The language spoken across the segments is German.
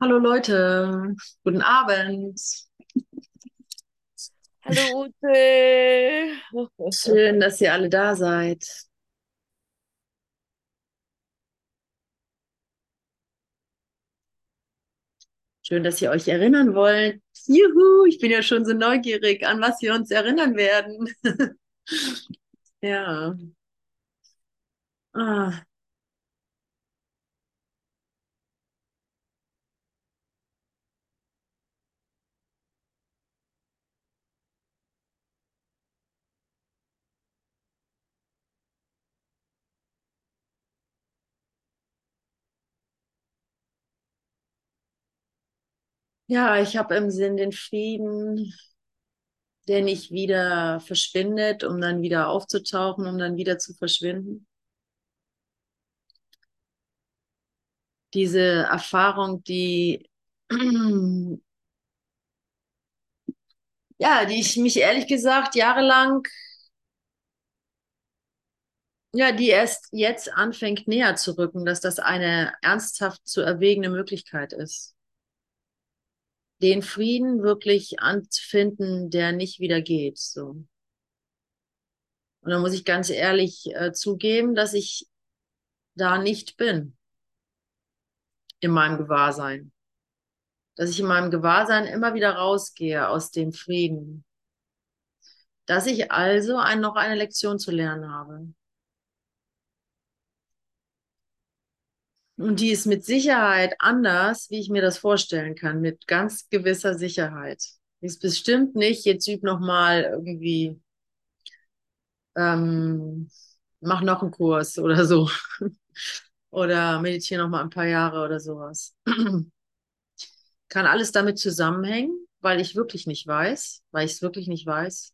Hallo Leute, guten Abend. Hallo Ute. Schön, dass ihr alle da seid. Schön, dass ihr euch erinnern wollt. Juhu, ich bin ja schon so neugierig, an was wir uns erinnern werden. Ja. Ah. Ja, ich habe im Sinn den Frieden, der nicht wieder verschwindet, um dann wieder aufzutauchen, um dann wieder zu verschwinden. Diese Erfahrung, die ja, die ich mich ehrlich gesagt jahrelang, ja, die erst jetzt anfängt näher zu rücken, dass das eine ernsthaft zu erwägende Möglichkeit ist. Den Frieden wirklich anzufinden, der nicht wieder geht, so. Und da muss ich ganz ehrlich äh, zugeben, dass ich da nicht bin in meinem Gewahrsein. Dass ich in meinem Gewahrsein immer wieder rausgehe aus dem Frieden. Dass ich also ein, noch eine Lektion zu lernen habe. Und die ist mit Sicherheit anders, wie ich mir das vorstellen kann, mit ganz gewisser Sicherheit. Die ist bestimmt nicht, jetzt üb noch mal irgendwie, ähm, mach noch einen Kurs oder so. oder meditiere noch mal ein paar Jahre oder sowas. kann alles damit zusammenhängen, weil ich wirklich nicht weiß, weil ich es wirklich nicht weiß.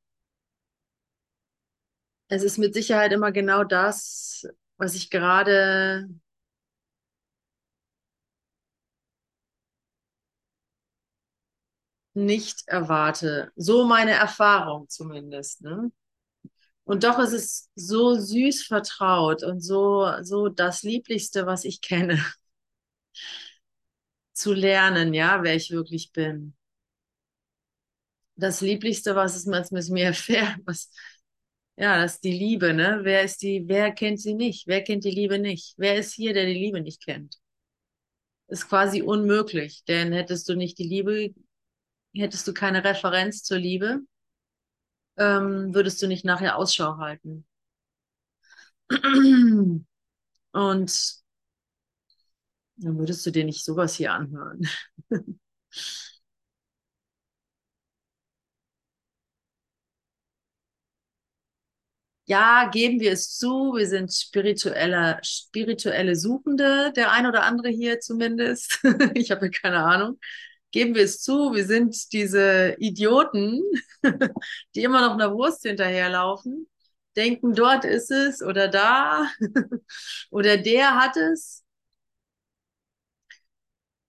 Es ist mit Sicherheit immer genau das, was ich gerade nicht erwarte. So meine Erfahrung zumindest. Ne? Und doch ist es so süß vertraut und so, so das Lieblichste, was ich kenne. Zu lernen, ja, wer ich wirklich bin. Das Lieblichste, was es mit mir erfährt, was, ja, das ist die Liebe, ne? Wer ist die, wer kennt sie nicht? Wer kennt die Liebe nicht? Wer ist hier, der die Liebe nicht kennt? Ist quasi unmöglich, denn hättest du nicht die Liebe, hättest du keine Referenz zur Liebe, ähm, würdest du nicht nachher Ausschau halten. Und dann würdest du dir nicht sowas hier anhören. ja, geben wir es zu, wir sind spirituelle, spirituelle Suchende, der ein oder andere hier zumindest. ich habe keine Ahnung. Geben wir es zu, wir sind diese Idioten, die immer noch einer Wurst hinterherlaufen, denken, dort ist es oder da oder der hat es.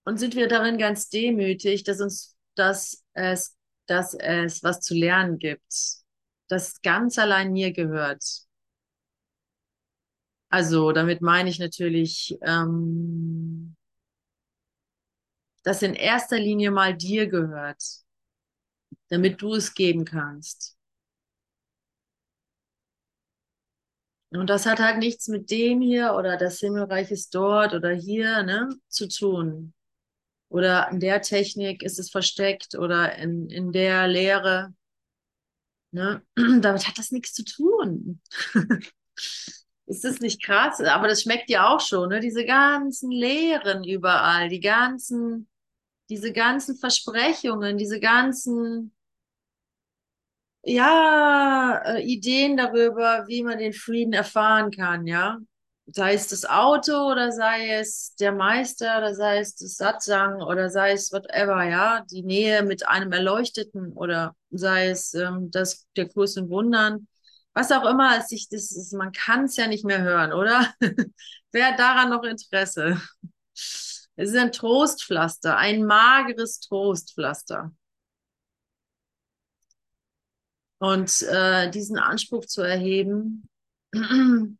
Und sind wir darin ganz demütig, dass uns dass es, dass es was zu lernen gibt das ganz allein mir gehört. Also damit meine ich natürlich, ähm, das in erster Linie mal dir gehört, damit du es geben kannst. Und das hat halt nichts mit dem hier oder das Himmelreich ist dort oder hier ne, zu tun. Oder in der Technik ist es versteckt oder in, in der Lehre. Ne? Damit hat das nichts zu tun. Ist das nicht krass? Aber das schmeckt ja auch schon, ne? Diese ganzen Lehren überall, die ganzen, diese ganzen Versprechungen, diese ganzen, ja, äh, Ideen darüber, wie man den Frieden erfahren kann, ja. Sei es das Auto oder sei es der Meister oder sei es das Satsang oder sei es whatever, ja, die Nähe mit einem Erleuchteten oder sei es ähm, das, der Kurs in Wundern was auch immer es sich, das ist, man kann es ja nicht mehr hören, oder? Wer hat daran noch Interesse? Es ist ein Trostpflaster, ein mageres Trostpflaster. Und äh, diesen Anspruch zu erheben,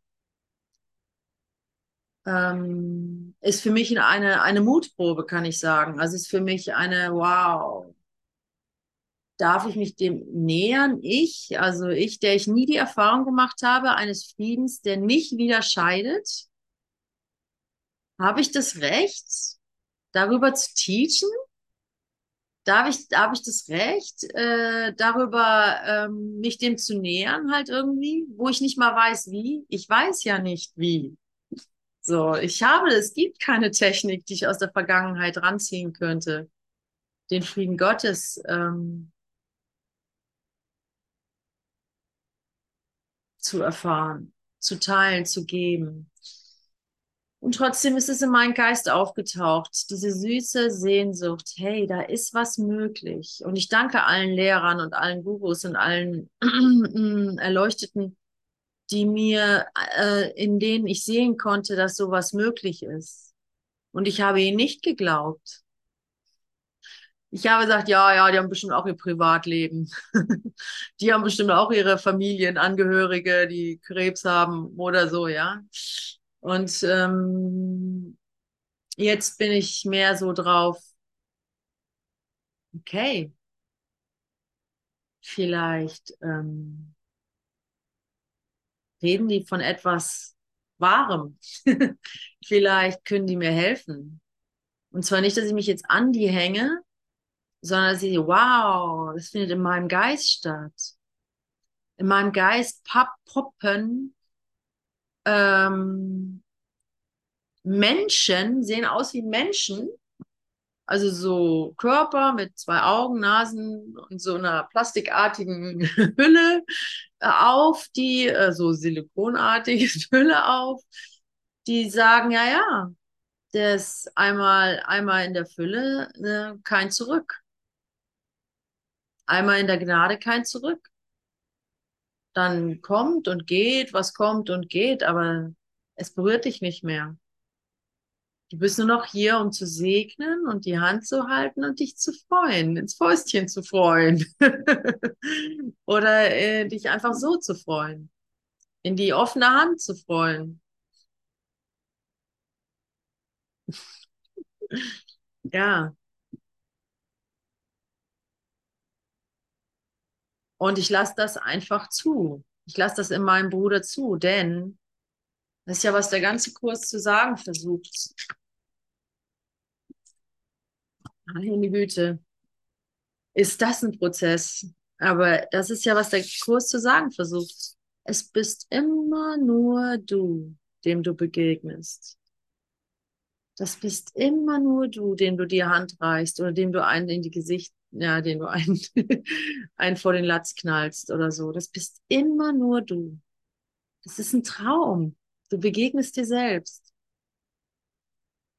ähm, ist für mich eine, eine Mutprobe, kann ich sagen. Also ist für mich eine, wow, darf ich mich dem nähern? Ich, also ich, der ich nie die Erfahrung gemacht habe, eines Friedens, der nicht wieder scheidet, habe ich das Recht, darüber zu teachen? Darf ich, darf ich das Recht, äh, darüber ähm, mich dem zu nähern, halt irgendwie, wo ich nicht mal weiß, wie? Ich weiß ja nicht, wie. So, ich habe, es gibt keine Technik, die ich aus der Vergangenheit ranziehen könnte, den Frieden Gottes ähm, zu erfahren, zu teilen, zu geben. Und trotzdem ist es in meinen Geist aufgetaucht, diese süße Sehnsucht, hey, da ist was möglich. Und ich danke allen Lehrern und allen Gurus und allen Erleuchteten, die mir, äh, in denen ich sehen konnte, dass sowas möglich ist. Und ich habe ihnen nicht geglaubt. Ich habe gesagt, ja, ja, die haben bestimmt auch ihr Privatleben. die haben bestimmt auch ihre Familienangehörige, die Krebs haben oder so, ja. Und ähm, jetzt bin ich mehr so drauf, okay, vielleicht ähm, reden die von etwas Wahrem. vielleicht können die mir helfen. Und zwar nicht, dass ich mich jetzt an die hänge, sondern dass ich, wow, das findet in meinem Geist statt. In meinem Geist poppen ähm, Menschen, sehen aus wie Menschen, also so Körper mit zwei Augen, Nasen und so einer plastikartigen Hülle äh, auf, die, äh, so silikonartige Hülle auf, die sagen, ja, ja, ist einmal, einmal in der Fülle, ne, kein Zurück. Einmal in der Gnade, kein Zurück. Dann kommt und geht, was kommt und geht, aber es berührt dich nicht mehr. Du bist nur noch hier, um zu segnen und die Hand zu halten und dich zu freuen, ins Fäustchen zu freuen. Oder äh, dich einfach so zu freuen. In die offene Hand zu freuen. ja. Und ich lasse das einfach zu. Ich lasse das in meinem Bruder zu, denn das ist ja, was der ganze Kurs zu sagen versucht. Meine Güte. Ist das ein Prozess? Aber das ist ja, was der Kurs zu sagen versucht. Es bist immer nur du, dem du begegnest. Das bist immer nur du, dem du die Hand reichst oder dem du einen in die Gesicht, ja, den du einen, einen vor den Latz knallst oder so. Das bist immer nur du. Das ist ein Traum. Du begegnest dir selbst.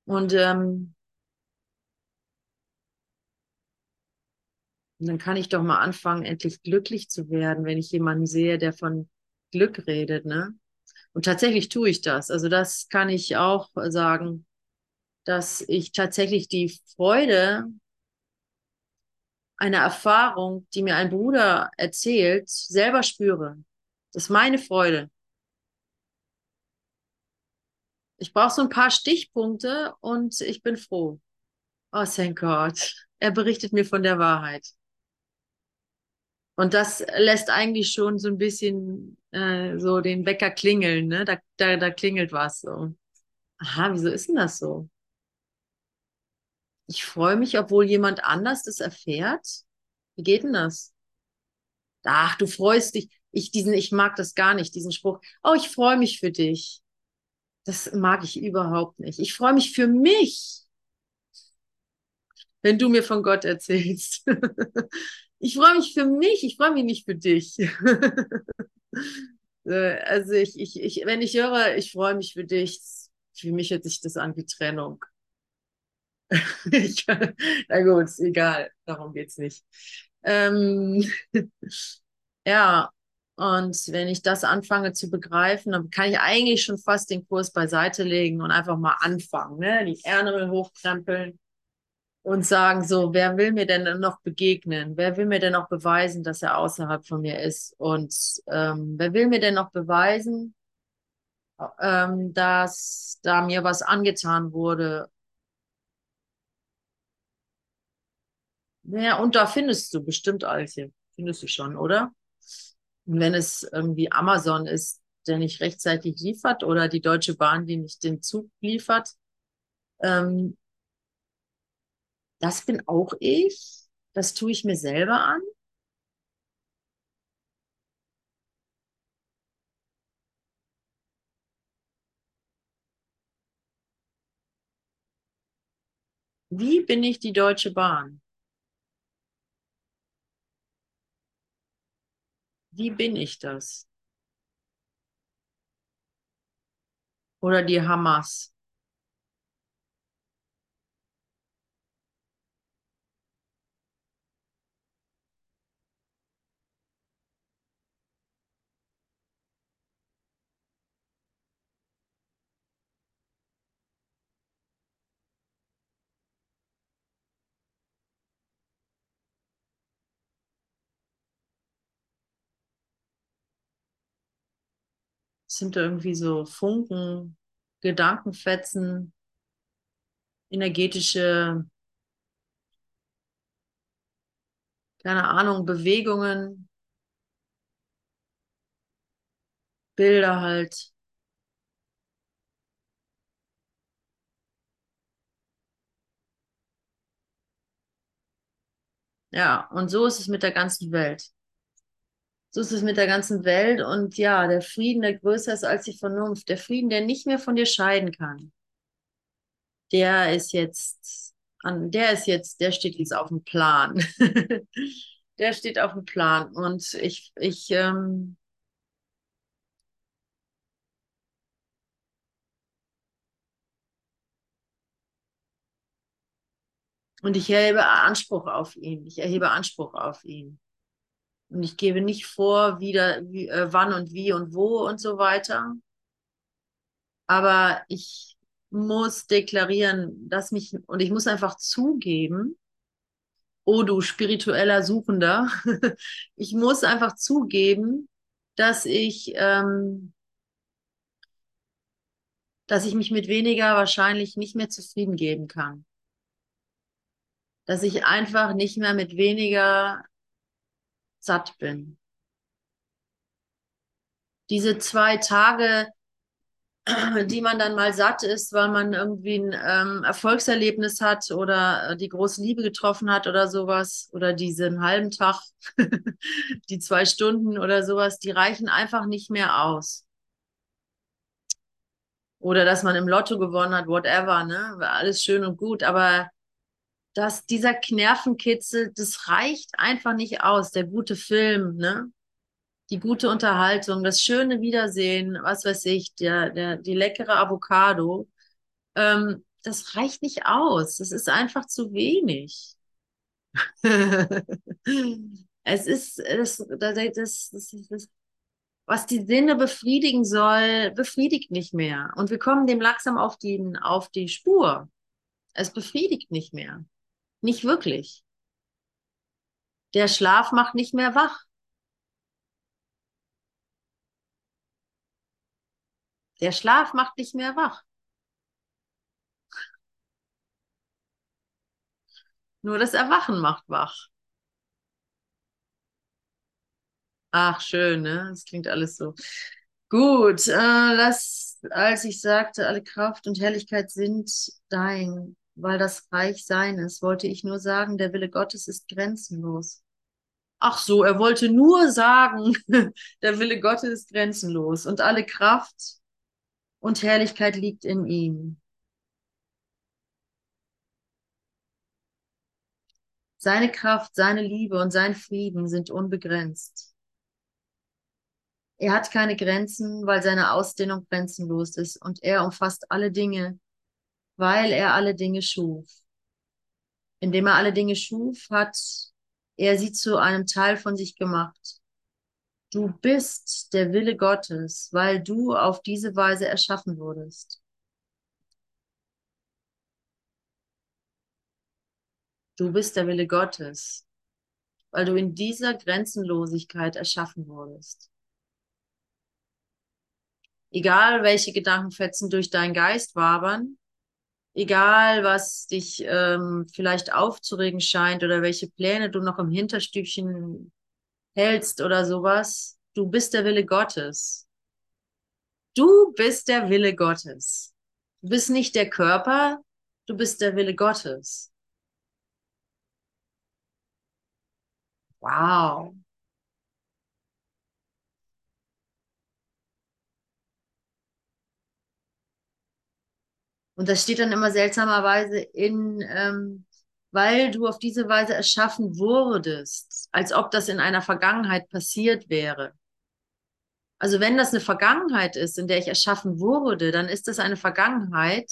Und ähm, dann kann ich doch mal anfangen, endlich glücklich zu werden, wenn ich jemanden sehe, der von Glück redet, ne? Und tatsächlich tue ich das. Also das kann ich auch sagen, dass ich tatsächlich die Freude einer Erfahrung, die mir ein Bruder erzählt, selber spüre. Das ist meine Freude. Ich brauche so ein paar Stichpunkte und ich bin froh. Oh, thank God. Er berichtet mir von der Wahrheit. Und das lässt eigentlich schon so ein bisschen äh, so den Wecker klingeln, ne? Da, da, da klingelt was so. Aha, wieso ist denn das so? Ich freue mich, obwohl jemand anders das erfährt. Wie geht denn das? Ach, du freust dich. Ich diesen, ich mag das gar nicht, diesen Spruch. Oh, ich freue mich für dich. Das mag ich überhaupt nicht. Ich freue mich für mich, wenn du mir von Gott erzählst. ich freue mich für mich, ich freue mich nicht für dich. Äh, also ich, ich, ich, wenn ich höre, ich freue mich für dich, für mich hört sich das an wie Trennung. ich, na gut, egal, darum geht's nicht. Ähm, ja, und wenn ich das anfange zu begreifen, dann kann ich eigentlich schon fast den Kurs beiseite legen und einfach mal anfangen, ne? Die Ärmel hochkrempeln und sagen so, wer will mir denn noch begegnen? Wer will mir denn noch beweisen, dass er außerhalb von mir ist? Und ähm, wer will mir denn noch beweisen, ähm, dass da mir was angetan wurde. Ja, und da findest du bestimmt alte. Findest du schon, oder? Und wenn es irgendwie Amazon ist, der nicht rechtzeitig liefert oder die Deutsche Bahn, die nicht den Zug liefert, ähm, das bin auch ich. Das tue ich mir selber an. Wie bin ich die Deutsche Bahn? Wie bin ich das? Oder die Hamas? Sind irgendwie so Funken, Gedankenfetzen, energetische, keine Ahnung, Bewegungen, Bilder halt. Ja, und so ist es mit der ganzen Welt. So ist es mit der ganzen Welt und ja, der Frieden, der größer ist als die Vernunft, der Frieden, der nicht mehr von dir scheiden kann, der ist jetzt an, der ist jetzt, der steht jetzt auf dem Plan. der steht auf dem Plan und ich, ich, ähm, und ich erhebe Anspruch auf ihn. Ich erhebe Anspruch auf ihn. Und ich gebe nicht vor, wieder, wie, äh, wann und wie und wo und so weiter. Aber ich muss deklarieren, dass mich, und ich muss einfach zugeben, oh du spiritueller Suchender, ich muss einfach zugeben, dass ich, ähm, dass ich mich mit weniger wahrscheinlich nicht mehr zufrieden geben kann. Dass ich einfach nicht mehr mit weniger satt bin. Diese zwei Tage, die man dann mal satt ist, weil man irgendwie ein ähm, Erfolgserlebnis hat oder äh, die große Liebe getroffen hat oder sowas, oder diesen halben Tag, die zwei Stunden oder sowas, die reichen einfach nicht mehr aus. Oder dass man im Lotto gewonnen hat, whatever, ne? Alles schön und gut, aber dass dieser Nervenkitzel, das reicht einfach nicht aus. Der gute Film, ne? Die gute Unterhaltung, das schöne Wiedersehen, was weiß ich, der, der, die leckere Avocado, ähm, das reicht nicht aus. Das ist einfach zu wenig. es ist das, das, das, das, was die Sinne befriedigen soll, befriedigt nicht mehr. Und wir kommen dem langsam auf die, auf die Spur. Es befriedigt nicht mehr. Nicht wirklich. Der Schlaf macht nicht mehr wach. Der Schlaf macht nicht mehr wach. Nur das Erwachen macht wach. Ach, schön, ne? Das klingt alles so. Gut, äh, lass, als ich sagte, alle Kraft und Herrlichkeit sind dein, weil das Reich sein ist, wollte ich nur sagen, der Wille Gottes ist grenzenlos. Ach so, er wollte nur sagen, der Wille Gottes ist grenzenlos und alle Kraft und Herrlichkeit liegt in ihm. Seine Kraft, seine Liebe und sein Frieden sind unbegrenzt. Er hat keine Grenzen, weil seine Ausdehnung grenzenlos ist und er umfasst alle Dinge, weil er alle Dinge schuf. Indem er alle Dinge schuf, hat er sie zu einem Teil von sich gemacht. Du bist der Wille Gottes, weil du auf diese Weise erschaffen wurdest. Du bist der Wille Gottes, weil du in dieser Grenzenlosigkeit erschaffen wurdest. Egal, welche Gedankenfetzen durch deinen Geist wabern, egal, was dich ähm, vielleicht aufzuregen scheint oder welche Pläne du noch im Hinterstübchen hältst oder sowas, du bist der Wille Gottes. Du bist der Wille Gottes. Du bist nicht der Körper, du bist der Wille Gottes. Wow. Und das steht dann immer seltsamerweise in, ähm, weil du auf diese Weise erschaffen wurdest, als ob das in einer Vergangenheit passiert wäre. Also wenn das eine Vergangenheit ist, in der ich erschaffen wurde, dann ist das eine Vergangenheit,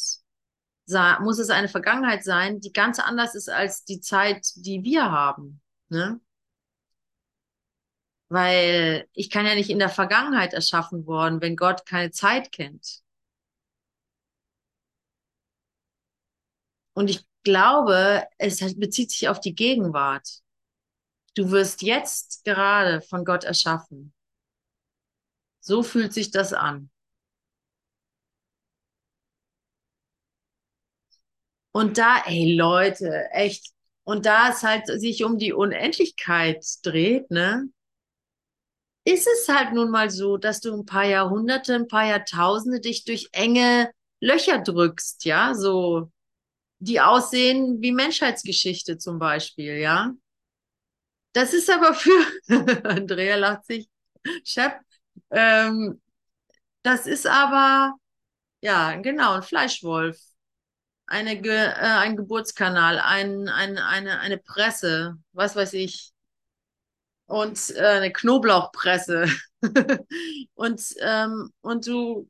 muss es eine Vergangenheit sein, die ganz anders ist als die Zeit, die wir haben. Ne? Weil ich kann ja nicht in der Vergangenheit erschaffen worden, wenn Gott keine Zeit kennt. Und ich glaube, es bezieht sich auf die Gegenwart. Du wirst jetzt gerade von Gott erschaffen. So fühlt sich das an. Und da, ey Leute, echt. Und da es halt sich um die Unendlichkeit dreht, ne, ist es halt nun mal so, dass du ein paar Jahrhunderte, ein paar Jahrtausende dich durch enge Löcher drückst, ja, so, die aussehen wie Menschheitsgeschichte zum Beispiel, ja. Das ist aber für, Andrea lacht sich, Chef, ähm, das ist aber, ja, genau, ein Fleischwolf. Eine, Ge äh, ein Geburtskanal, ein, ein, eine, eine Presse, was weiß ich. Und äh, eine Knoblauchpresse. und, ähm, und du,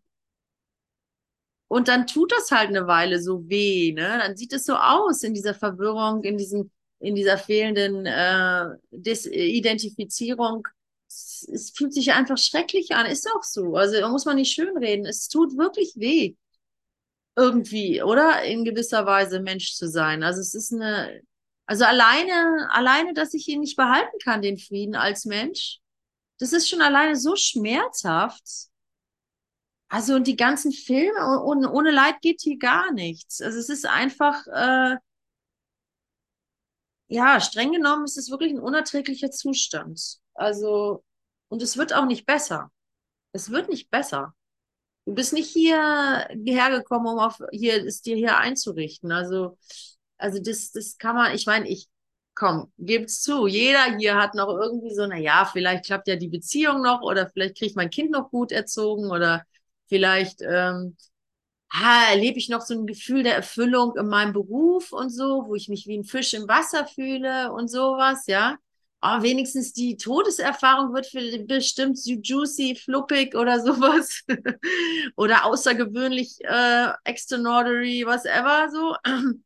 und dann tut das halt eine Weile so weh, ne? Dann sieht es so aus in dieser Verwirrung, in diesem, in dieser fehlenden äh, Desidentifizierung es, fühlt sich einfach schrecklich an. Ist auch so. Also muss man nicht schönreden. Es tut wirklich weh. Irgendwie, oder? In gewisser Weise Mensch zu sein. Also es ist eine, also alleine, alleine, dass ich ihn nicht behalten kann, den Frieden als Mensch, das ist schon alleine so schmerzhaft. Also und die ganzen Filme, ohne, ohne Leid geht hier gar nichts. Also es ist einfach, äh, ja, streng genommen ist es wirklich ein unerträglicher Zustand. Also, und es wird auch nicht besser. Es wird nicht besser. Du bist nicht hier hergekommen, um auf hier es dir hier einzurichten. Also, also das, das kann man, ich meine, ich komm, geb's zu. Jeder hier hat noch irgendwie so, na ja, vielleicht klappt ja die Beziehung noch oder vielleicht kriegt mein Kind noch gut erzogen oder vielleicht ähm, ah, erlebe ich noch so ein Gefühl der Erfüllung in meinem Beruf und so, wo ich mich wie ein Fisch im Wasser fühle und sowas, ja oh, wenigstens die Todeserfahrung wird für bestimmt juicy, fluppig oder sowas. oder außergewöhnlich äh, extraordinary, whatever, so.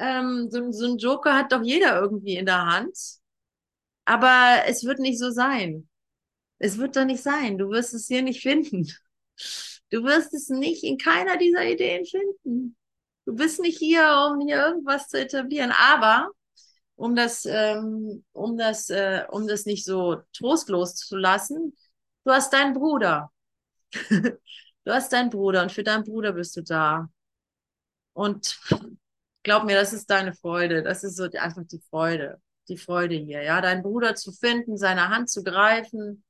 Ähm, so. So ein Joker hat doch jeder irgendwie in der Hand. Aber es wird nicht so sein. Es wird doch nicht sein. Du wirst es hier nicht finden. Du wirst es nicht in keiner dieser Ideen finden. Du bist nicht hier, um hier irgendwas zu etablieren. Aber um das, ähm, um das, äh, um das nicht so trostlos zu lassen. Du hast deinen Bruder. du hast deinen Bruder und für deinen Bruder bist du da. Und glaub mir, das ist deine Freude. Das ist so einfach die Freude. Die Freude hier, ja. Deinen Bruder zu finden, seine Hand zu greifen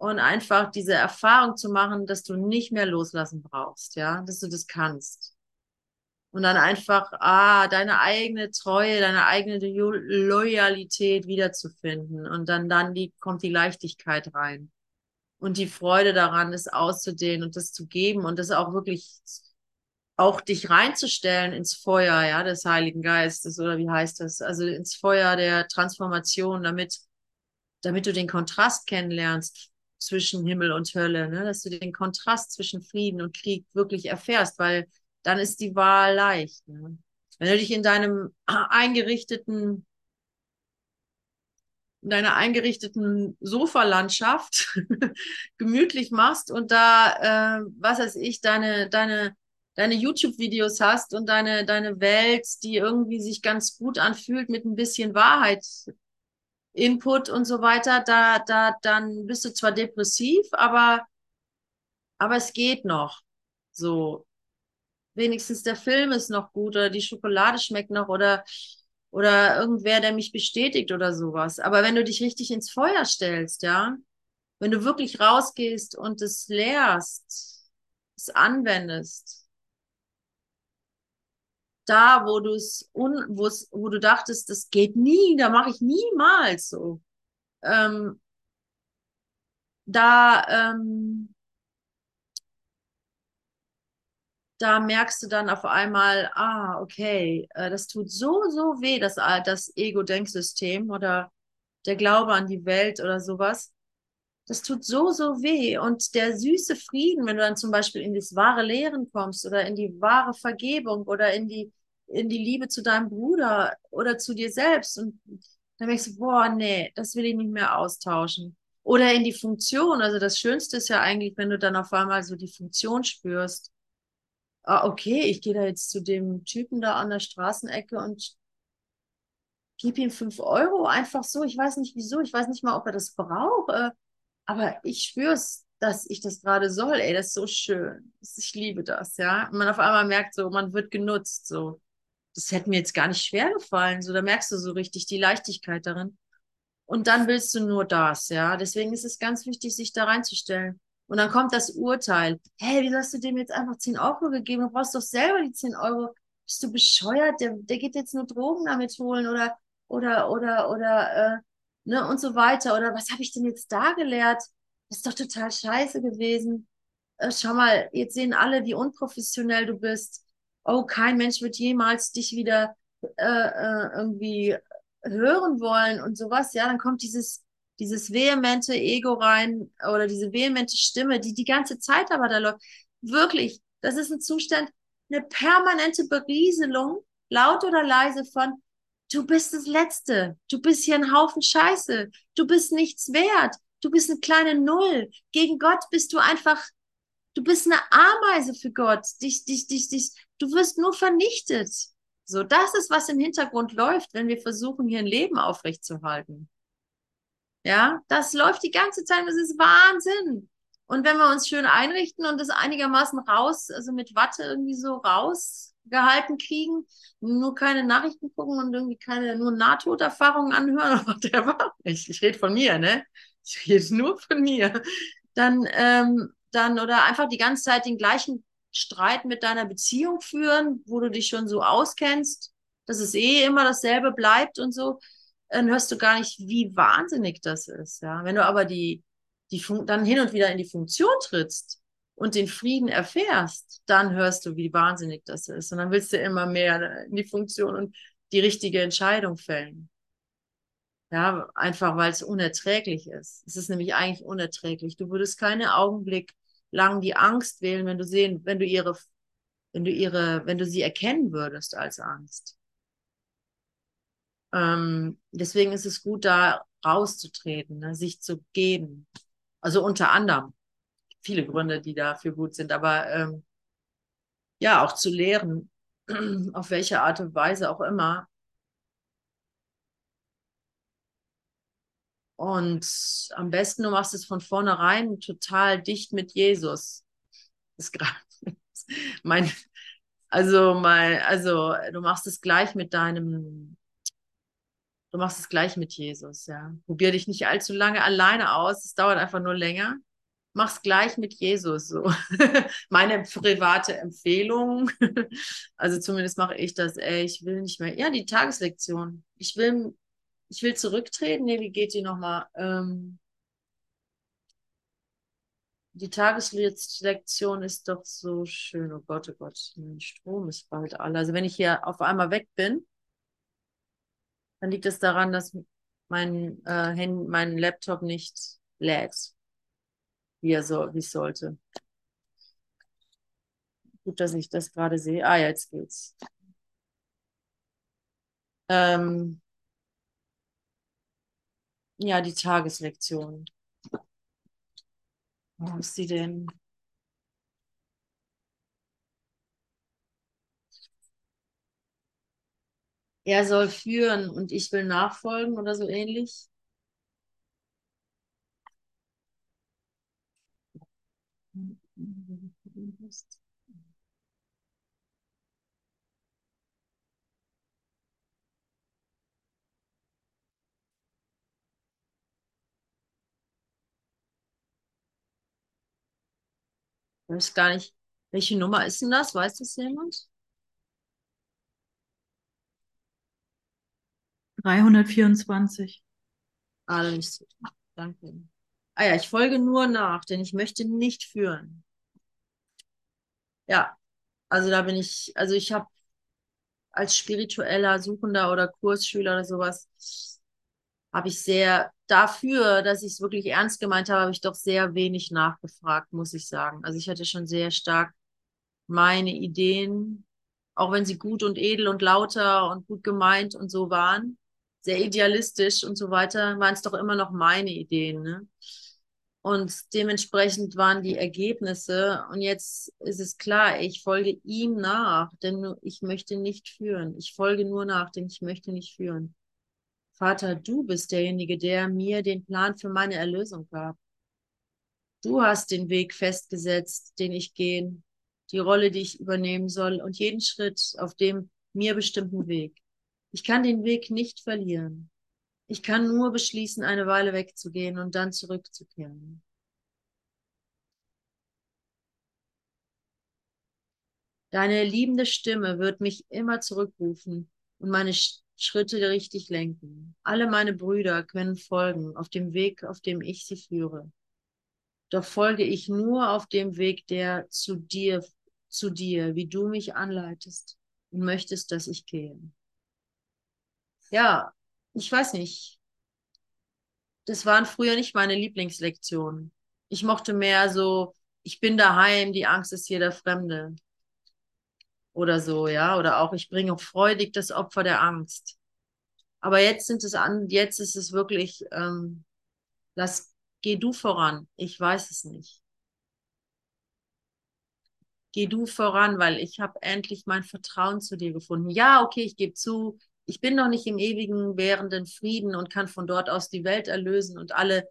und einfach diese Erfahrung zu machen, dass du nicht mehr loslassen brauchst, ja, dass du das kannst. Und dann einfach, ah, deine eigene Treue, deine eigene Loyalität wiederzufinden. Und dann, dann die, kommt die Leichtigkeit rein. Und die Freude daran, es auszudehnen und das zu geben und das auch wirklich auch dich reinzustellen ins Feuer, ja, des Heiligen Geistes oder wie heißt das? Also ins Feuer der Transformation, damit, damit du den Kontrast kennenlernst zwischen Himmel und Hölle, ne? dass du den Kontrast zwischen Frieden und Krieg wirklich erfährst, weil dann ist die Wahl leicht. Ne? Wenn du dich in deinem eingerichteten, in deiner eingerichteten Sofalandschaft gemütlich machst und da, äh, was weiß ich, deine, deine, deine YouTube-Videos hast und deine, deine Welt, die irgendwie sich ganz gut anfühlt mit ein bisschen Wahrheit, Input und so weiter, da, da, dann bist du zwar depressiv, aber aber es geht noch. So, wenigstens der Film ist noch gut oder die Schokolade schmeckt noch oder, oder irgendwer, der mich bestätigt oder sowas. Aber wenn du dich richtig ins Feuer stellst, ja, wenn du wirklich rausgehst und es lehrst, es anwendest, da, wo du es, wo du dachtest, das geht nie, da mache ich niemals so. Ähm, da, ähm, da merkst du dann auf einmal, ah, okay, äh, das tut so, so weh, das, äh, das Ego-Denksystem oder der Glaube an die Welt oder sowas. Das tut so, so weh. Und der süße Frieden, wenn du dann zum Beispiel in das wahre Lehren kommst oder in die wahre Vergebung oder in die, in die Liebe zu deinem Bruder oder zu dir selbst. Und dann merkst du, boah, nee, das will ich nicht mehr austauschen. Oder in die Funktion. Also das Schönste ist ja eigentlich, wenn du dann auf einmal so die Funktion spürst ah, okay, ich gehe da jetzt zu dem Typen da an der Straßenecke und gebe ihm fünf Euro einfach so. Ich weiß nicht wieso, ich weiß nicht mal, ob er das braucht, äh, aber ich spüre es, dass ich das gerade soll. Ey, das ist so schön. Ich liebe das, ja. Und man auf einmal merkt so, man wird genutzt, so. Das hätte mir jetzt gar nicht schwer gefallen. So, da merkst du so richtig die Leichtigkeit darin. Und dann willst du nur das, ja. Deswegen ist es ganz wichtig, sich da reinzustellen. Und dann kommt das Urteil. Hey, wie hast du dem jetzt einfach 10 Euro gegeben? Du brauchst doch selber die 10 Euro. Bist du bescheuert? Der, der geht jetzt nur Drogen damit holen oder, oder, oder, oder, äh, ne, und so weiter. Oder was habe ich denn jetzt da gelehrt? Das ist doch total scheiße gewesen. Äh, schau mal, jetzt sehen alle, wie unprofessionell du bist. Oh, kein Mensch wird jemals dich wieder äh, äh, irgendwie hören wollen und sowas. Ja, dann kommt dieses dieses vehemente Ego rein oder diese vehemente Stimme, die die ganze Zeit aber da läuft. Wirklich, das ist ein Zustand, eine permanente Berieselung, laut oder leise von, du bist das Letzte, du bist hier ein Haufen Scheiße, du bist nichts wert, du bist eine kleine Null. Gegen Gott bist du einfach, du bist eine Ameise für Gott. Dich, dich, dich, dich, du wirst nur vernichtet. So, das ist, was im Hintergrund läuft, wenn wir versuchen, hier ein Leben aufrechtzuerhalten. Ja, das läuft die ganze Zeit, das ist Wahnsinn. Und wenn wir uns schön einrichten und das einigermaßen raus, also mit Watte irgendwie so rausgehalten kriegen, nur keine Nachrichten gucken und irgendwie keine, nur Nahtoderfahrungen anhören, whatever. Ich, ich rede von mir, ne? Ich rede nur von mir. Dann, ähm, dann, oder einfach die ganze Zeit den gleichen Streit mit deiner Beziehung führen, wo du dich schon so auskennst, dass es eh immer dasselbe bleibt und so dann hörst du gar nicht, wie wahnsinnig das ist. Ja? Wenn du aber die, die dann hin und wieder in die Funktion trittst und den Frieden erfährst, dann hörst du, wie wahnsinnig das ist. Und dann willst du immer mehr in die Funktion und die richtige Entscheidung fällen. Ja, einfach weil es unerträglich ist. Es ist nämlich eigentlich unerträglich. Du würdest keinen Augenblick lang die Angst wählen, wenn du sehen, wenn du ihre, wenn du ihre, wenn du sie erkennen würdest als Angst. Ähm, deswegen ist es gut, da rauszutreten, ne, sich zu geben. Also unter anderem viele Gründe, die dafür gut sind, aber ähm, ja, auch zu lehren, auf welche Art und Weise auch immer. Und am besten, du machst es von vornherein total dicht mit Jesus. Das ist gerade mein, also mein, also du machst es gleich mit deinem Du machst es gleich mit Jesus, ja. Probier dich nicht allzu lange alleine aus. Es dauert einfach nur länger. Mach's gleich mit Jesus, so. Meine private Empfehlung. also zumindest mache ich das, ey, ich will nicht mehr. Ja, die Tageslektion. Ich will, ich will zurücktreten. Nee, wie geht die nochmal? Ähm, die Tageslektion ist doch so schön. Oh Gott, oh Gott, mein Strom ist bald alle. Also wenn ich hier auf einmal weg bin, dann liegt es das daran, dass mein, äh, Hand, mein Laptop nicht lädt, wie er so, wie es sollte. Gut, dass ich das gerade sehe. Ah, jetzt geht's. Ähm, ja, die Tageslektion. Wo ist sie denn? er soll führen und ich will nachfolgen oder so ähnlich. bist. Ich weiß gar nicht, welche Nummer ist denn das? Weiß das jemand? 324. Ah, nicht so. Danke. Ah ja, ich folge nur nach, denn ich möchte nicht führen. Ja, also da bin ich, also ich habe als spiritueller Suchender oder Kursschüler oder sowas, habe ich sehr dafür, dass ich es wirklich ernst gemeint habe, habe ich doch sehr wenig nachgefragt, muss ich sagen. Also ich hatte schon sehr stark meine Ideen, auch wenn sie gut und edel und lauter und gut gemeint und so waren, sehr idealistisch und so weiter, waren es doch immer noch meine Ideen. Ne? Und dementsprechend waren die Ergebnisse. Und jetzt ist es klar, ich folge ihm nach, denn ich möchte nicht führen. Ich folge nur nach, denn ich möchte nicht führen. Vater, du bist derjenige, der mir den Plan für meine Erlösung gab. Du hast den Weg festgesetzt, den ich gehen, die Rolle, die ich übernehmen soll und jeden Schritt auf dem mir bestimmten Weg. Ich kann den Weg nicht verlieren. Ich kann nur beschließen, eine Weile wegzugehen und dann zurückzukehren. Deine liebende Stimme wird mich immer zurückrufen und meine Schritte richtig lenken. Alle meine Brüder können folgen auf dem Weg, auf dem ich sie führe. Doch folge ich nur auf dem Weg, der zu dir, zu dir, wie du mich anleitest und möchtest, dass ich gehe ja, ich weiß nicht. Das waren früher nicht meine Lieblingslektionen. Ich mochte mehr so, ich bin daheim, die Angst ist hier der Fremde. Oder so, ja. Oder auch, ich bringe freudig das Opfer der Angst. Aber jetzt sind es an, jetzt ist es wirklich, ähm, lass, geh du voran. Ich weiß es nicht. Geh du voran, weil ich habe endlich mein Vertrauen zu dir gefunden. Ja, okay, ich gebe zu, ich bin noch nicht im ewigen, währenden Frieden und kann von dort aus die Welt erlösen und alle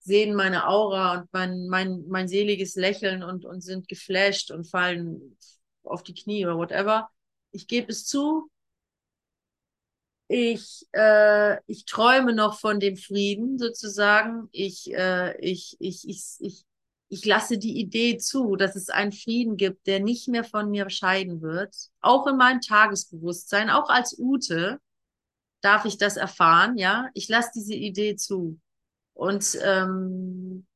sehen meine Aura und mein, mein, mein seliges Lächeln und, und sind geflasht und fallen auf die Knie oder whatever. Ich gebe es zu. Ich, äh, ich träume noch von dem Frieden sozusagen. Ich, äh, ich, ich, ich, ich, ich lasse die Idee zu, dass es einen Frieden gibt, der nicht mehr von mir scheiden wird. Auch in meinem Tagesbewusstsein, auch als Ute darf ich das erfahren, ja. Ich lasse diese Idee zu. Und, ähm,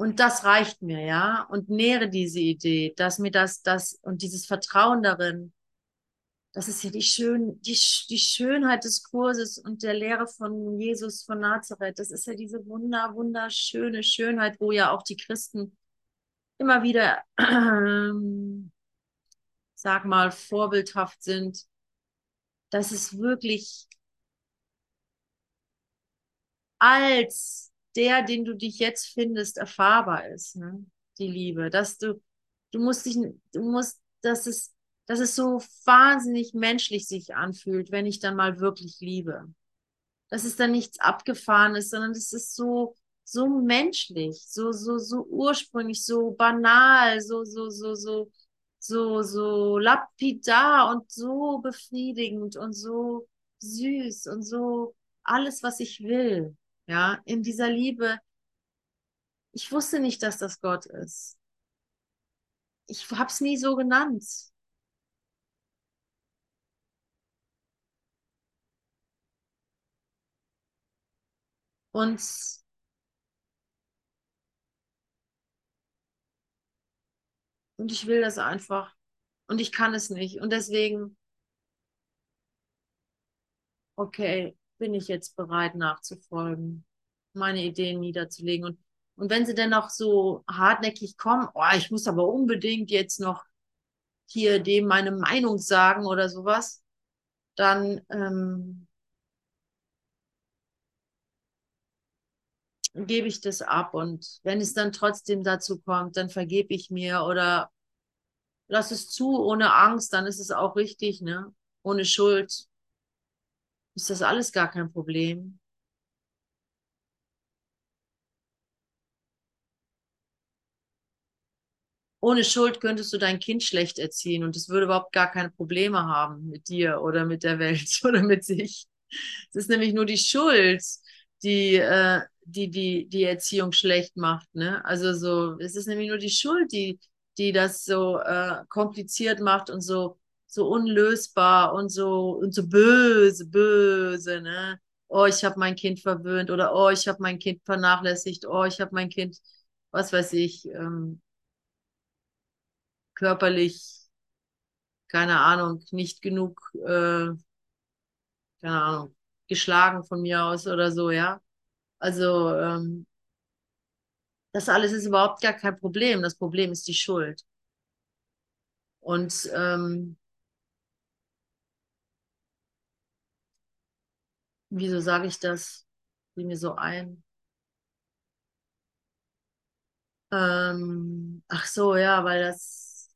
und das reicht mir, ja. Und nähere diese Idee, dass mir das, das und dieses Vertrauen darin, das ist ja die, schön, die, die Schönheit des Kurses und der Lehre von Jesus von Nazareth. Das ist ja diese wunder, wunderschöne Schönheit, wo ja auch die Christen immer wieder, äh, sag mal, vorbildhaft sind. Dass es wirklich als der, den du dich jetzt findest, erfahrbar ist, ne? die Liebe. Dass du, du musst dich, du musst, dass es dass es so wahnsinnig menschlich sich anfühlt, wenn ich dann mal wirklich liebe. Dass es dann nichts Abgefahrenes, sondern es ist so, so menschlich, so, so, so ursprünglich, so banal, so, so, so, so, so, so lapidar und so befriedigend und so süß und so alles, was ich will. Ja, in dieser Liebe. Ich wusste nicht, dass das Gott ist. Ich hab's nie so genannt. Und und ich will das einfach. Und ich kann es nicht. Und deswegen, okay, bin ich jetzt bereit nachzufolgen, meine Ideen niederzulegen. Und, und wenn sie dann noch so hartnäckig kommen, oh, ich muss aber unbedingt jetzt noch hier dem meine Meinung sagen oder sowas, dann ähm, gebe ich das ab. Und wenn es dann trotzdem dazu kommt, dann vergebe ich mir oder lass es zu ohne Angst, dann ist es auch richtig, ne? Ohne Schuld ist das alles gar kein Problem. ohne Schuld könntest du dein Kind schlecht erziehen und es würde überhaupt gar keine Probleme haben mit dir oder mit der Welt oder mit sich. Es ist nämlich nur die Schuld, die, äh, die, die, die Erziehung schlecht macht. Ne? Also so, es ist nämlich nur die Schuld, die, die das so äh, kompliziert macht und so, so unlösbar und so, und so böse, böse, ne? Oh, ich habe mein Kind verwöhnt oder oh, ich habe mein Kind vernachlässigt, oh, ich habe mein Kind, was weiß ich, ähm, körperlich, keine Ahnung, nicht genug, äh, keine Ahnung, geschlagen von mir aus oder so, ja. Also, ähm, das alles ist überhaupt gar kein Problem. Das Problem ist die Schuld. Und ähm, wieso sage ich das? Fiel mir so ein. Ähm, ach so, ja, weil das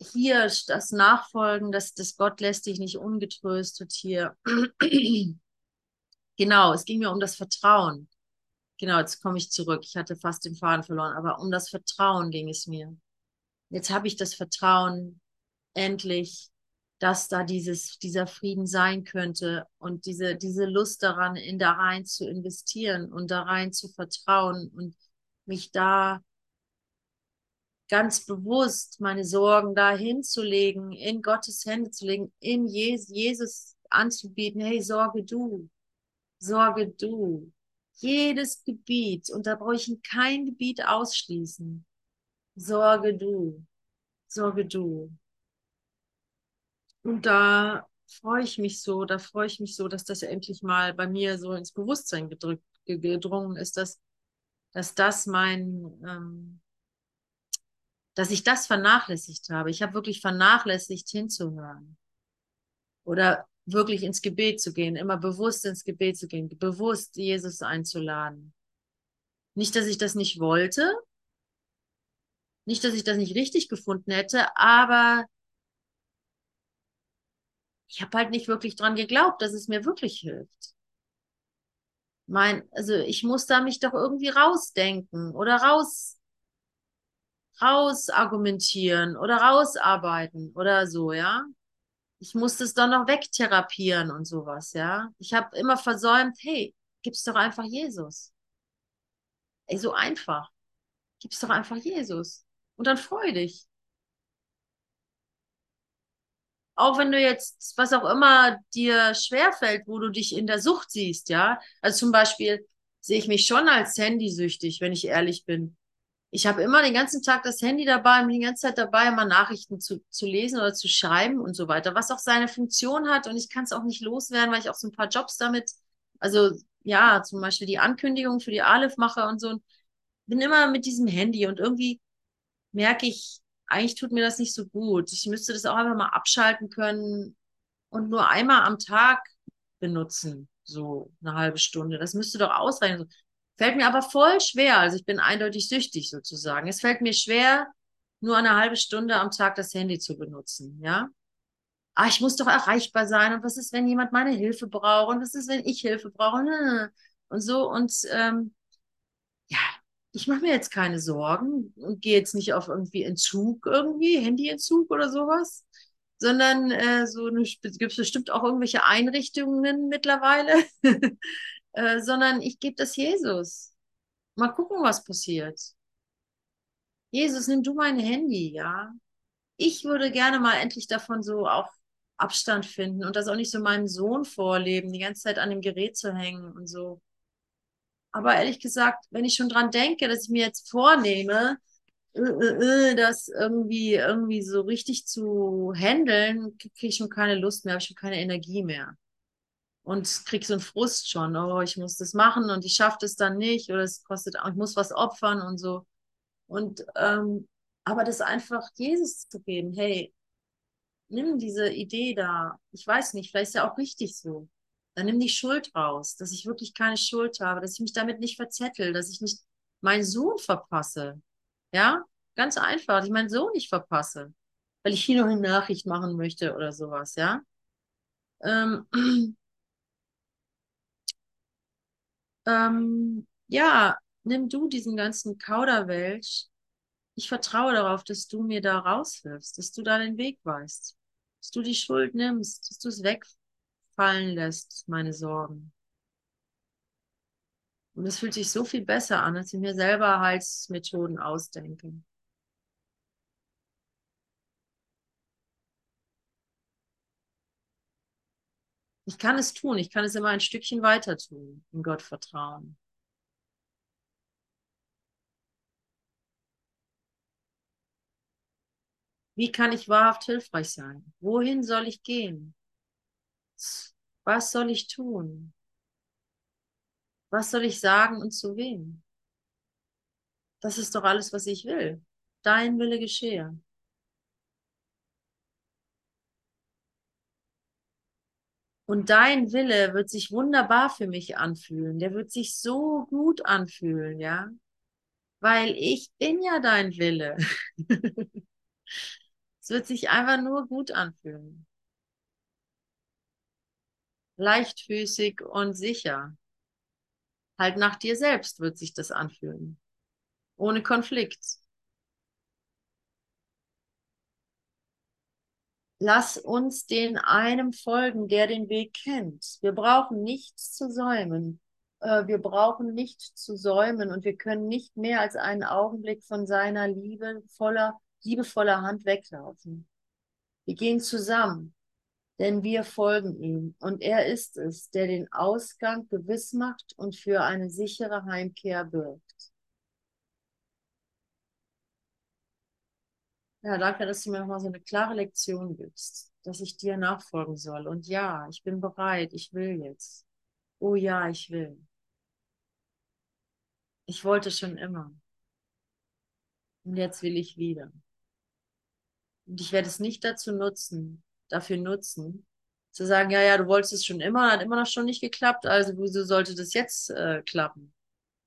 hier das Nachfolgen, das, das Gott lässt dich nicht ungetröstet hier. genau, es ging mir um das Vertrauen. Genau, jetzt komme ich zurück. Ich hatte fast den Faden verloren, aber um das Vertrauen ging es mir. Jetzt habe ich das Vertrauen endlich, dass da dieses, dieser Frieden sein könnte und diese, diese Lust daran, in da rein zu investieren und da rein zu vertrauen und mich da ganz bewusst meine Sorgen da hinzulegen, in Gottes Hände zu legen, in Jesus anzubieten, hey, sorge du, sorge du. Jedes Gebiet, und da brauche ich kein Gebiet ausschließen. Sorge du, sorge du. Und da freue ich mich so, da freue ich mich so, dass das endlich mal bei mir so ins Bewusstsein gedrückt, gedrungen ist, dass, dass das mein, ähm, dass ich das vernachlässigt habe. Ich habe wirklich vernachlässigt hinzuhören. Oder wirklich ins Gebet zu gehen, immer bewusst ins Gebet zu gehen, bewusst Jesus einzuladen. Nicht, dass ich das nicht wollte, nicht, dass ich das nicht richtig gefunden hätte, aber ich habe halt nicht wirklich dran geglaubt, dass es mir wirklich hilft. Mein, also ich muss da mich doch irgendwie rausdenken oder raus, raus argumentieren oder rausarbeiten oder so, ja. Ich musste es dann noch wegtherapieren und sowas, ja. Ich habe immer versäumt, hey, gib's doch einfach Jesus. Ey, so einfach. Gib's doch einfach Jesus. Und dann freu dich. Auch wenn du jetzt, was auch immer dir schwerfällt, wo du dich in der Sucht siehst, ja. Also zum Beispiel sehe ich mich schon als handysüchtig, wenn ich ehrlich bin ich habe immer den ganzen Tag das Handy dabei und die ganze Zeit dabei, immer Nachrichten zu, zu lesen oder zu schreiben und so weiter, was auch seine Funktion hat und ich kann es auch nicht loswerden, weil ich auch so ein paar Jobs damit, also ja, zum Beispiel die Ankündigung für die Aleph mache und so. Und bin immer mit diesem Handy und irgendwie merke ich, eigentlich tut mir das nicht so gut. Ich müsste das auch einfach mal abschalten können und nur einmal am Tag benutzen, so eine halbe Stunde. Das müsste doch ausreichen. Fällt mir aber voll schwer. Also ich bin eindeutig süchtig sozusagen. Es fällt mir schwer, nur eine halbe Stunde am Tag das Handy zu benutzen, ja? Ah, ich muss doch erreichbar sein. Und was ist, wenn jemand meine Hilfe braucht? Und was ist, wenn ich Hilfe brauche? Und so. Und ähm, ja, ich mache mir jetzt keine Sorgen und gehe jetzt nicht auf irgendwie Entzug irgendwie, Handyentzug oder sowas, sondern äh, so gibt es bestimmt auch irgendwelche Einrichtungen mittlerweile, Äh, sondern ich gebe das Jesus. Mal gucken, was passiert. Jesus, nimm du mein Handy, ja. Ich würde gerne mal endlich davon so auch Abstand finden und das auch nicht so meinem Sohn vorleben, die ganze Zeit an dem Gerät zu hängen und so. Aber ehrlich gesagt, wenn ich schon dran denke, dass ich mir jetzt vornehme, äh, äh, das irgendwie, irgendwie so richtig zu handeln, kriege ich schon keine Lust mehr, habe ich schon keine Energie mehr und krieg so einen Frust schon, oh, ich muss das machen und ich schaffe das dann nicht oder es kostet, ich muss was opfern und so. Und ähm, aber das einfach Jesus zu geben, hey, nimm diese Idee da. Ich weiß nicht, vielleicht ist ja auch richtig so. Dann nimm die Schuld raus, dass ich wirklich keine Schuld habe, dass ich mich damit nicht verzettel, dass ich nicht meinen Sohn verpasse. Ja, ganz einfach, dass ich meinen Sohn nicht verpasse, weil ich hier noch eine Nachricht machen möchte oder sowas, ja. Ähm, ähm, ja, nimm du diesen ganzen Kauderwelsch, Ich vertraue darauf, dass du mir da raushilfst, dass du da den Weg weißt, dass du die Schuld nimmst, dass du es wegfallen lässt, meine Sorgen. Und es fühlt sich so viel besser an, als ich mir selber Heilsmethoden ausdenke. Ich kann es tun, ich kann es immer ein Stückchen weiter tun, in Gott vertrauen. Wie kann ich wahrhaft hilfreich sein? Wohin soll ich gehen? Was soll ich tun? Was soll ich sagen und zu wem? Das ist doch alles, was ich will. Dein Wille geschehe. Und dein Wille wird sich wunderbar für mich anfühlen. Der wird sich so gut anfühlen, ja? Weil ich bin ja dein Wille. es wird sich einfach nur gut anfühlen. Leichtfüßig und sicher. Halt nach dir selbst wird sich das anfühlen. Ohne Konflikt. Lass uns den einem folgen, der den Weg kennt. Wir brauchen nichts zu säumen. Äh, wir brauchen nicht zu säumen und wir können nicht mehr als einen Augenblick von seiner Liebe voller, liebevoller Hand weglaufen. Wir gehen zusammen, denn wir folgen ihm und er ist es, der den Ausgang gewiss macht und für eine sichere Heimkehr birgt. Ja, danke, dass du mir nochmal so eine klare Lektion gibst, dass ich dir nachfolgen soll. Und ja, ich bin bereit, ich will jetzt. Oh ja, ich will. Ich wollte schon immer. Und jetzt will ich wieder. Und ich werde es nicht dazu nutzen, dafür nutzen, zu sagen, ja, ja, du wolltest es schon immer, hat immer noch schon nicht geklappt, also wieso sollte das jetzt äh, klappen?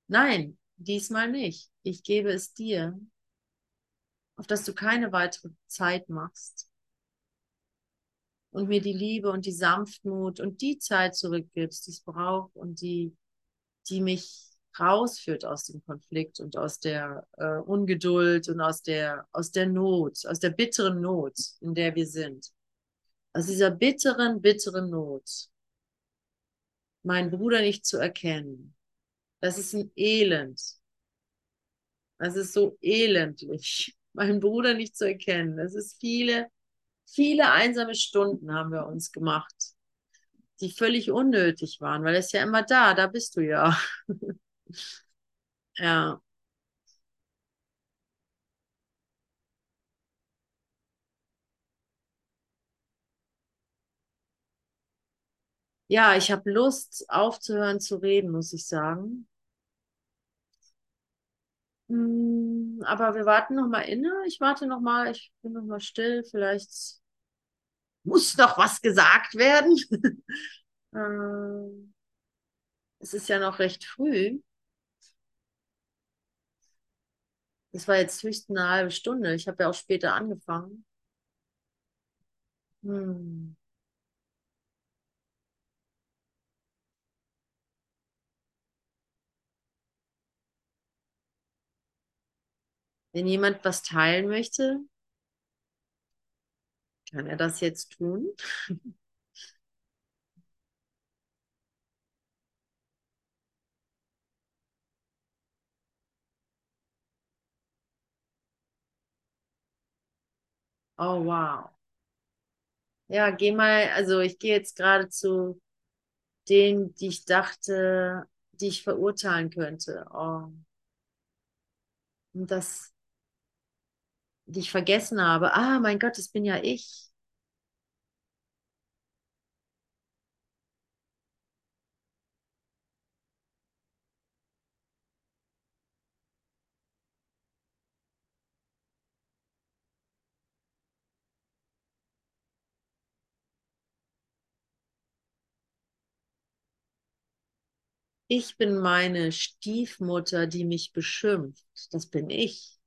Nein, diesmal nicht. Ich gebe es dir auf dass du keine weitere Zeit machst und mir die Liebe und die Sanftmut und die Zeit zurückgibst, die es braucht und die, die mich rausführt aus dem Konflikt und aus der äh, Ungeduld und aus der, aus der Not, aus der bitteren Not, in der wir sind. Aus dieser bitteren, bitteren Not, meinen Bruder nicht zu erkennen. Das ist ein Elend. Das ist so elendlich meinen Bruder nicht zu erkennen. Das ist viele, viele einsame Stunden haben wir uns gemacht, die völlig unnötig waren, weil er ist ja immer da, da bist du ja. ja. Ja, ich habe Lust aufzuhören zu reden, muss ich sagen. Hm, aber wir warten noch mal inne. Ich warte noch mal. Ich bin noch mal still. Vielleicht muss noch was gesagt werden. Ähm, es ist ja noch recht früh. Das war jetzt höchstens eine halbe Stunde. Ich habe ja auch später angefangen. Hm. Wenn jemand was teilen möchte, kann er das jetzt tun. Oh, wow. Ja, geh mal, also ich gehe jetzt gerade zu denen, die ich dachte, die ich verurteilen könnte. Oh. Und das die ich vergessen habe. Ah, mein Gott, das bin ja ich. Ich bin meine Stiefmutter, die mich beschimpft. Das bin ich.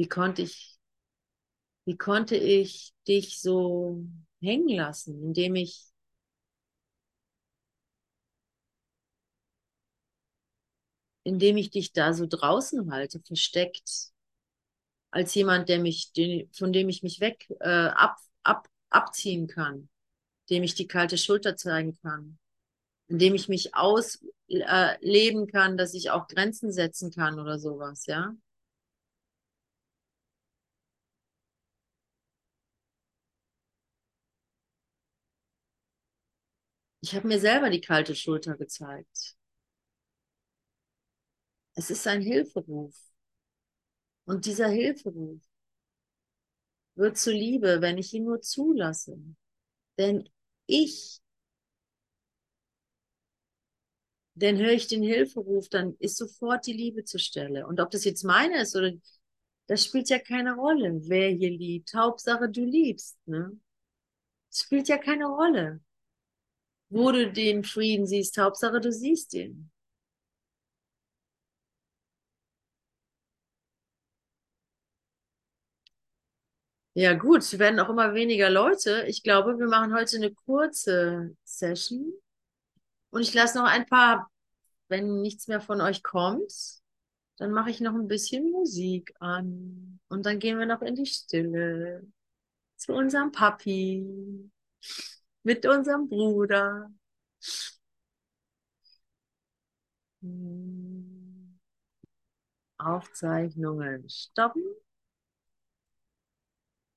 Wie konnte ich, wie konnte ich dich so hängen lassen, indem ich indem ich dich da so draußen halte, versteckt, als jemand, der mich, den, von dem ich mich weg äh, ab, ab, abziehen kann, dem ich die kalte Schulter zeigen kann, indem ich mich ausleben äh, kann, dass ich auch Grenzen setzen kann oder sowas, ja. Ich habe mir selber die kalte Schulter gezeigt. Es ist ein Hilferuf. Und dieser Hilferuf wird zu Liebe, wenn ich ihn nur zulasse. Denn ich, denn höre ich den Hilferuf, dann ist sofort die Liebe zur Stelle. Und ob das jetzt meine ist oder das spielt ja keine Rolle, wer hier liebt. Hauptsache, du liebst. Ne? Das spielt ja keine Rolle. Wo du den Frieden siehst, Hauptsache, du siehst ihn. Ja, gut, es werden auch immer weniger Leute. Ich glaube, wir machen heute eine kurze Session. Und ich lasse noch ein paar, wenn nichts mehr von euch kommt, dann mache ich noch ein bisschen Musik an. Und dann gehen wir noch in die Stille zu unserem Papi, mit unserem Bruder. Hm. Aufzeichnungen stoppen.